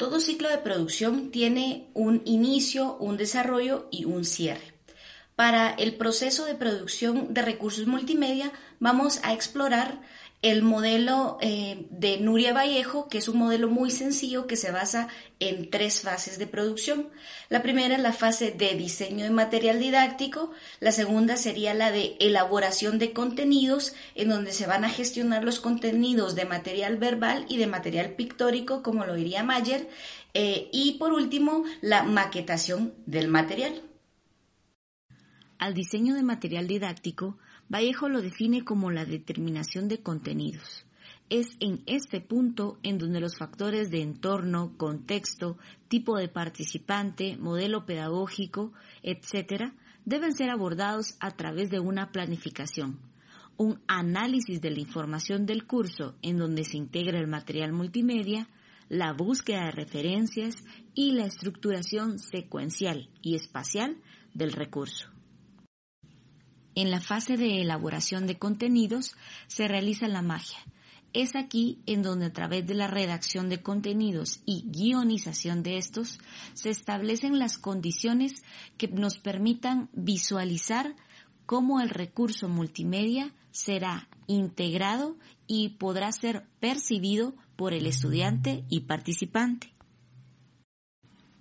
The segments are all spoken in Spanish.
Todo ciclo de producción tiene un inicio, un desarrollo y un cierre. Para el proceso de producción de recursos multimedia vamos a explorar el modelo eh, de Nuria Vallejo, que es un modelo muy sencillo que se basa en tres fases de producción. La primera es la fase de diseño de material didáctico, la segunda sería la de elaboración de contenidos, en donde se van a gestionar los contenidos de material verbal y de material pictórico, como lo diría Mayer, eh, y por último, la maquetación del material. Al diseño de material didáctico, Vallejo lo define como la determinación de contenidos. Es en este punto en donde los factores de entorno, contexto, tipo de participante, modelo pedagógico, etc., deben ser abordados a través de una planificación, un análisis de la información del curso en donde se integra el material multimedia, la búsqueda de referencias y la estructuración secuencial y espacial del recurso. En la fase de elaboración de contenidos se realiza la magia. Es aquí en donde a través de la redacción de contenidos y guionización de estos se establecen las condiciones que nos permitan visualizar cómo el recurso multimedia será integrado y podrá ser percibido por el estudiante y participante.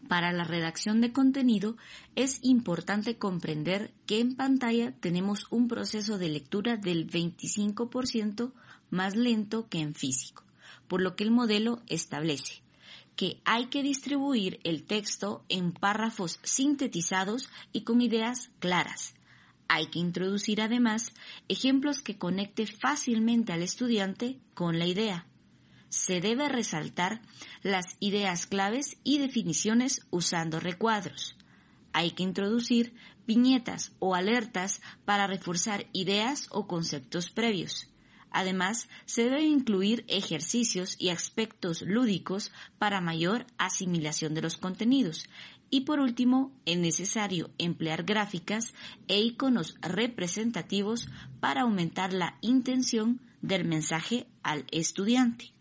Para la redacción de contenido es importante comprender que en pantalla tenemos un proceso de lectura del 25% más lento que en físico, por lo que el modelo establece que hay que distribuir el texto en párrafos sintetizados y con ideas claras. Hay que introducir además ejemplos que conecte fácilmente al estudiante con la idea se debe resaltar las ideas claves y definiciones usando recuadros. Hay que introducir viñetas o alertas para reforzar ideas o conceptos previos. Además, se debe incluir ejercicios y aspectos lúdicos para mayor asimilación de los contenidos. Y por último, es necesario emplear gráficas e iconos representativos para aumentar la intención del mensaje al estudiante.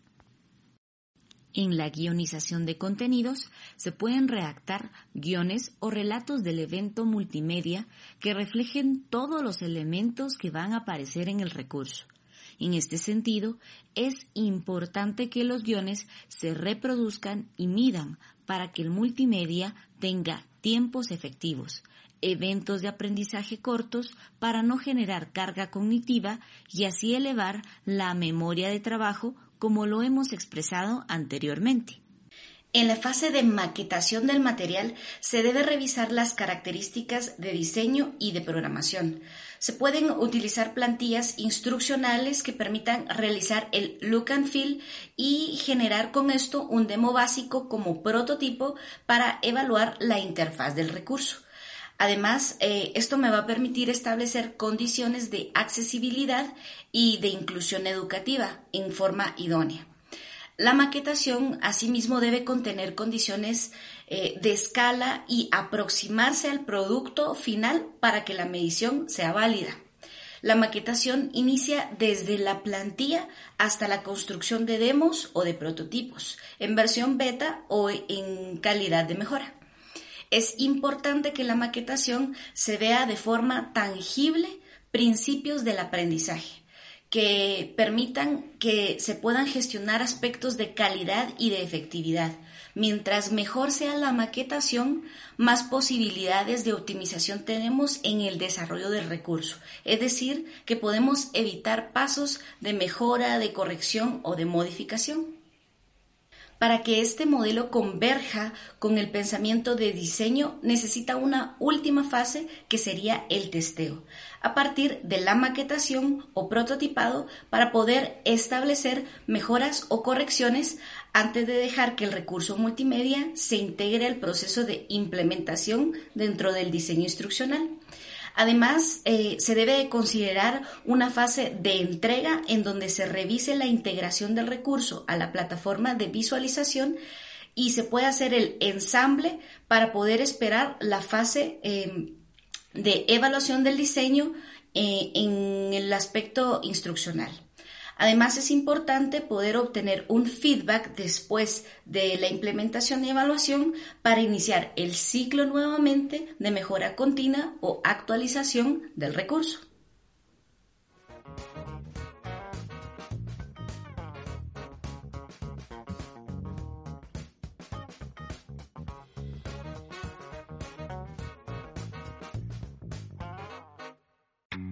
En la guionización de contenidos se pueden redactar guiones o relatos del evento multimedia que reflejen todos los elementos que van a aparecer en el recurso. En este sentido, es importante que los guiones se reproduzcan y midan para que el multimedia tenga tiempos efectivos, eventos de aprendizaje cortos para no generar carga cognitiva y así elevar la memoria de trabajo como lo hemos expresado anteriormente. En la fase de maquetación del material se debe revisar las características de diseño y de programación. Se pueden utilizar plantillas instruccionales que permitan realizar el look and feel y generar con esto un demo básico como prototipo para evaluar la interfaz del recurso. Además, eh, esto me va a permitir establecer condiciones de accesibilidad y de inclusión educativa en forma idónea. La maquetación, asimismo, debe contener condiciones eh, de escala y aproximarse al producto final para que la medición sea válida. La maquetación inicia desde la plantilla hasta la construcción de demos o de prototipos, en versión beta o en calidad de mejora. Es importante que la maquetación se vea de forma tangible principios del aprendizaje que permitan que se puedan gestionar aspectos de calidad y de efectividad. Mientras mejor sea la maquetación, más posibilidades de optimización tenemos en el desarrollo del recurso. Es decir, que podemos evitar pasos de mejora, de corrección o de modificación. Para que este modelo converja con el pensamiento de diseño, necesita una última fase que sería el testeo, a partir de la maquetación o prototipado para poder establecer mejoras o correcciones antes de dejar que el recurso multimedia se integre al proceso de implementación dentro del diseño instruccional. Además, eh, se debe considerar una fase de entrega en donde se revise la integración del recurso a la plataforma de visualización y se puede hacer el ensamble para poder esperar la fase em, de evaluación del diseño eh, en el aspecto instruccional. Además, es importante poder obtener un feedback después de la implementación y evaluación para iniciar el ciclo nuevamente de mejora continua o actualización del recurso.